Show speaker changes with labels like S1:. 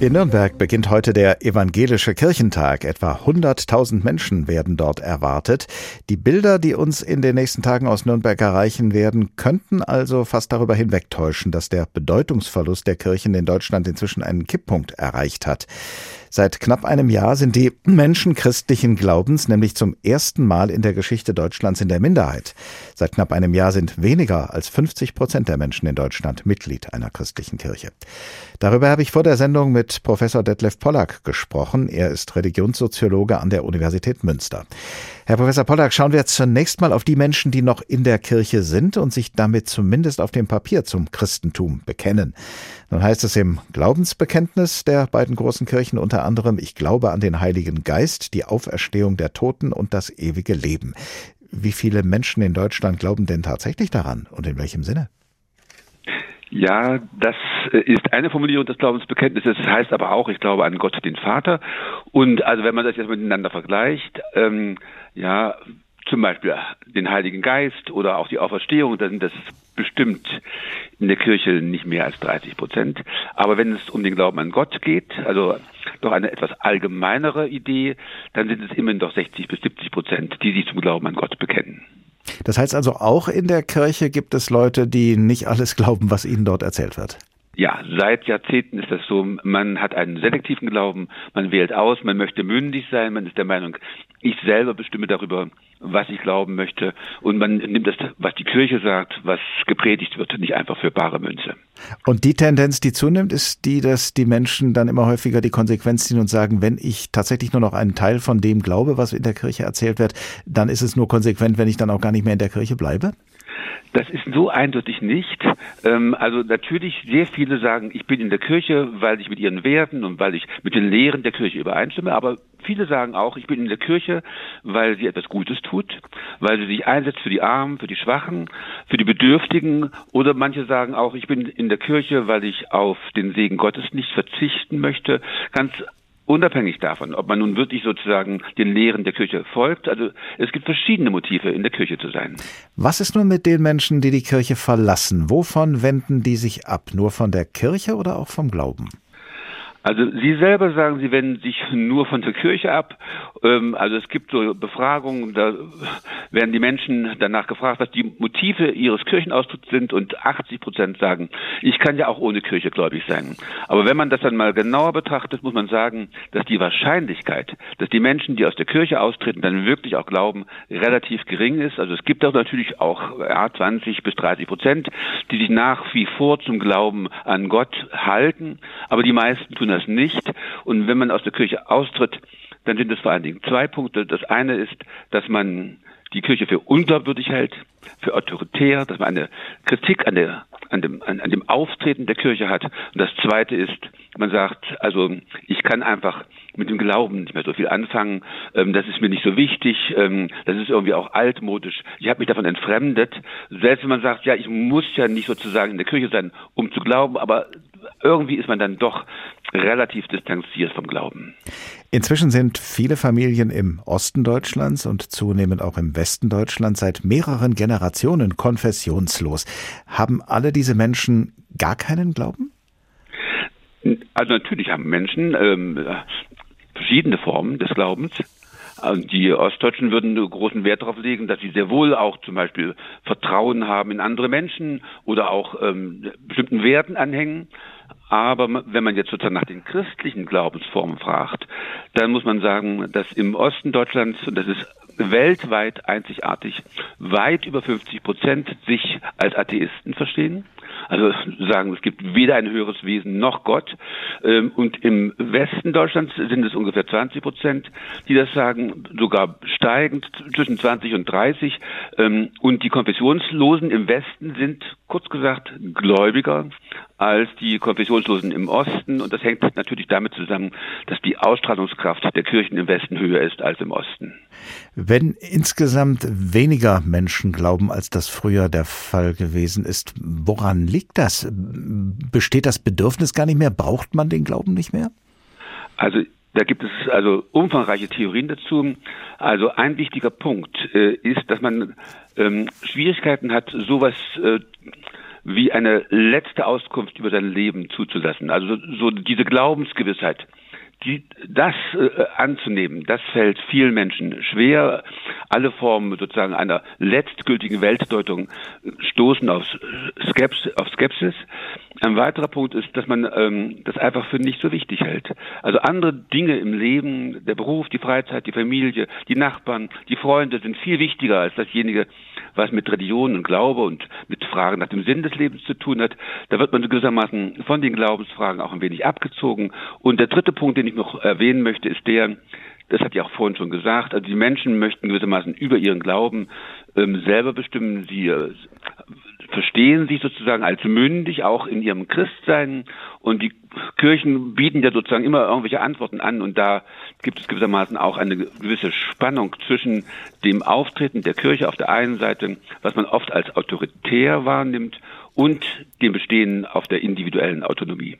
S1: In Nürnberg beginnt heute der Evangelische Kirchentag. Etwa 100.000 Menschen werden dort erwartet. Die Bilder, die uns in den nächsten Tagen aus Nürnberg erreichen werden, könnten also fast darüber hinwegtäuschen, dass der Bedeutungsverlust der Kirchen in Deutschland inzwischen einen Kipppunkt erreicht hat. Seit knapp einem Jahr sind die Menschen christlichen Glaubens nämlich zum ersten Mal in der Geschichte Deutschlands in der Minderheit. Seit knapp einem Jahr sind weniger als 50 Prozent der Menschen in Deutschland Mitglied einer christlichen Kirche. Darüber habe ich vor der Sendung mit Professor Detlef Pollack gesprochen. Er ist Religionssoziologe an der Universität Münster. Herr Professor Pollack, schauen wir zunächst mal auf die Menschen, die noch in der Kirche sind und sich damit zumindest auf dem Papier zum Christentum bekennen. Nun heißt es im Glaubensbekenntnis der beiden großen Kirchen unter anderem, ich glaube an den Heiligen Geist, die Auferstehung der Toten und das ewige Leben. Wie viele Menschen in Deutschland glauben denn tatsächlich daran und in welchem Sinne?
S2: Ja, das äh, ist eine Formulierung des Glaubensbekenntnisses. Das heißt aber auch, ich glaube an Gott, den Vater. Und also wenn man das jetzt miteinander vergleicht, ähm, ja, zum Beispiel den Heiligen Geist oder auch die Auferstehung, dann sind das bestimmt in der Kirche nicht mehr als 30 Prozent. Aber wenn es um den Glauben an Gott geht, also doch eine etwas allgemeinere Idee, dann sind es immerhin doch 60 bis 70 Prozent, die sich zum Glauben an Gott bekennen.
S1: Das heißt also, auch in der Kirche gibt es Leute, die nicht alles glauben, was ihnen dort erzählt wird.
S2: Ja, seit Jahrzehnten ist das so. Man hat einen selektiven Glauben, man wählt aus, man möchte mündig sein, man ist der Meinung, ich selber bestimme darüber, was ich glauben möchte. Und man nimmt das, was die Kirche sagt, was gepredigt wird, nicht einfach für bare Münze.
S1: Und die Tendenz, die zunimmt, ist die, dass die Menschen dann immer häufiger die Konsequenz ziehen und sagen, wenn ich tatsächlich nur noch einen Teil von dem glaube, was in der Kirche erzählt wird, dann ist es nur konsequent, wenn ich dann auch gar nicht mehr in der Kirche bleibe?
S2: Das ist so eindeutig nicht. Ähm, also natürlich, sehr viele sagen, ich bin in der Kirche, weil ich mit ihren Werten und weil ich mit den Lehren der Kirche übereinstimme, aber viele sagen auch, ich bin in der Kirche, weil sie etwas Gutes tut, weil sie sich einsetzt für die Armen, für die Schwachen, für die Bedürftigen oder manche sagen auch, ich bin in der Kirche, weil ich auf den Segen Gottes nicht verzichten möchte. Ganz unabhängig davon, ob man nun wirklich sozusagen den Lehren der Kirche folgt. Also es gibt verschiedene Motive, in der Kirche zu sein.
S1: Was ist nun mit den Menschen, die die Kirche verlassen? Wovon wenden die sich ab? Nur von der Kirche oder auch vom Glauben?
S2: Also Sie selber sagen, Sie wenden sich nur von der Kirche ab. Ähm, also es gibt so Befragungen, da werden die Menschen danach gefragt, was die Motive ihres Kirchenaustritts sind und 80 Prozent sagen, ich kann ja auch ohne Kirche gläubig sein. Aber wenn man das dann mal genauer betrachtet, muss man sagen, dass die Wahrscheinlichkeit, dass die Menschen, die aus der Kirche austreten, dann wirklich auch glauben, relativ gering ist. Also es gibt auch natürlich auch ja, 20 bis 30 Prozent, die sich nach wie vor zum Glauben an Gott halten, aber die meisten tun das nicht. Und wenn man aus der Kirche austritt, dann sind es vor allen Dingen zwei Punkte. Das eine ist, dass man die Kirche für unglaubwürdig hält, für autoritär, dass man eine Kritik an, der, an, dem, an, an dem Auftreten der Kirche hat. Und das Zweite ist, man sagt, also ich kann einfach mit dem Glauben nicht mehr so viel anfangen, ähm, das ist mir nicht so wichtig, ähm, das ist irgendwie auch altmodisch, ich habe mich davon entfremdet. Selbst wenn man sagt, ja, ich muss ja nicht sozusagen in der Kirche sein, um zu glauben, aber irgendwie ist man dann doch relativ distanziert vom Glauben.
S1: Inzwischen sind viele Familien im Osten Deutschlands und zunehmend auch im Westen Deutschlands seit mehreren Generationen konfessionslos. Haben alle diese Menschen gar keinen Glauben?
S2: Also natürlich haben Menschen ähm, verschiedene Formen des Glaubens. Also die Ostdeutschen würden großen Wert darauf legen, dass sie sehr wohl auch zum Beispiel Vertrauen haben in andere Menschen oder auch ähm, bestimmten Werten anhängen. Aber wenn man jetzt sozusagen nach den christlichen Glaubensformen fragt, dann muss man sagen, dass im Osten Deutschlands, und das ist weltweit einzigartig, weit über 50 Prozent sich als Atheisten verstehen. Also sagen, es gibt weder ein höheres Wesen noch Gott. Ähm, und im Westen Deutschlands sind es ungefähr 20 Prozent, die das sagen, sogar steigend zwischen 20 und 30. Ähm, und die Konfessionslosen im Westen sind, kurz gesagt, gläubiger als die Konfessionslosen im Osten. Und das hängt natürlich damit zusammen, dass die Ausstrahlungskraft der Kirchen im Westen höher ist als im Osten.
S1: Wenn insgesamt weniger Menschen glauben, als das früher der Fall gewesen ist, woran liegt das? Besteht das Bedürfnis gar nicht mehr? Braucht man den Glauben nicht mehr?
S2: Also da gibt es also umfangreiche Theorien dazu. Also ein wichtiger Punkt äh, ist, dass man ähm, Schwierigkeiten hat, sowas äh, wie eine letzte Auskunft über sein Leben zuzulassen. Also so diese Glaubensgewissheit die, das äh, anzunehmen, das fällt vielen Menschen schwer. Alle Formen sozusagen einer letztgültigen Weltdeutung stoßen auf Skepsis. Auf Skepsis. Ein weiterer Punkt ist, dass man ähm, das einfach für nicht so wichtig hält. Also andere Dinge im Leben, der Beruf, die Freizeit, die Familie, die Nachbarn, die Freunde sind viel wichtiger als dasjenige, was mit Religion und Glaube und mit Fragen nach dem Sinn des Lebens zu tun hat. Da wird man gewissermaßen von den Glaubensfragen auch ein wenig abgezogen. Und der dritte Punkt, den ich noch erwähnen möchte, ist der, das hat ja auch vorhin schon gesagt, also die Menschen möchten gewissermaßen über ihren Glauben ähm, selber bestimmen. Sie äh, verstehen sich sozusagen als mündig, auch in ihrem Christsein. Und die Kirchen bieten ja sozusagen immer irgendwelche Antworten an. Und da gibt es gewissermaßen auch eine gewisse Spannung zwischen dem Auftreten der Kirche auf der einen Seite, was man oft als autoritär wahrnimmt, und dem Bestehen auf der individuellen Autonomie.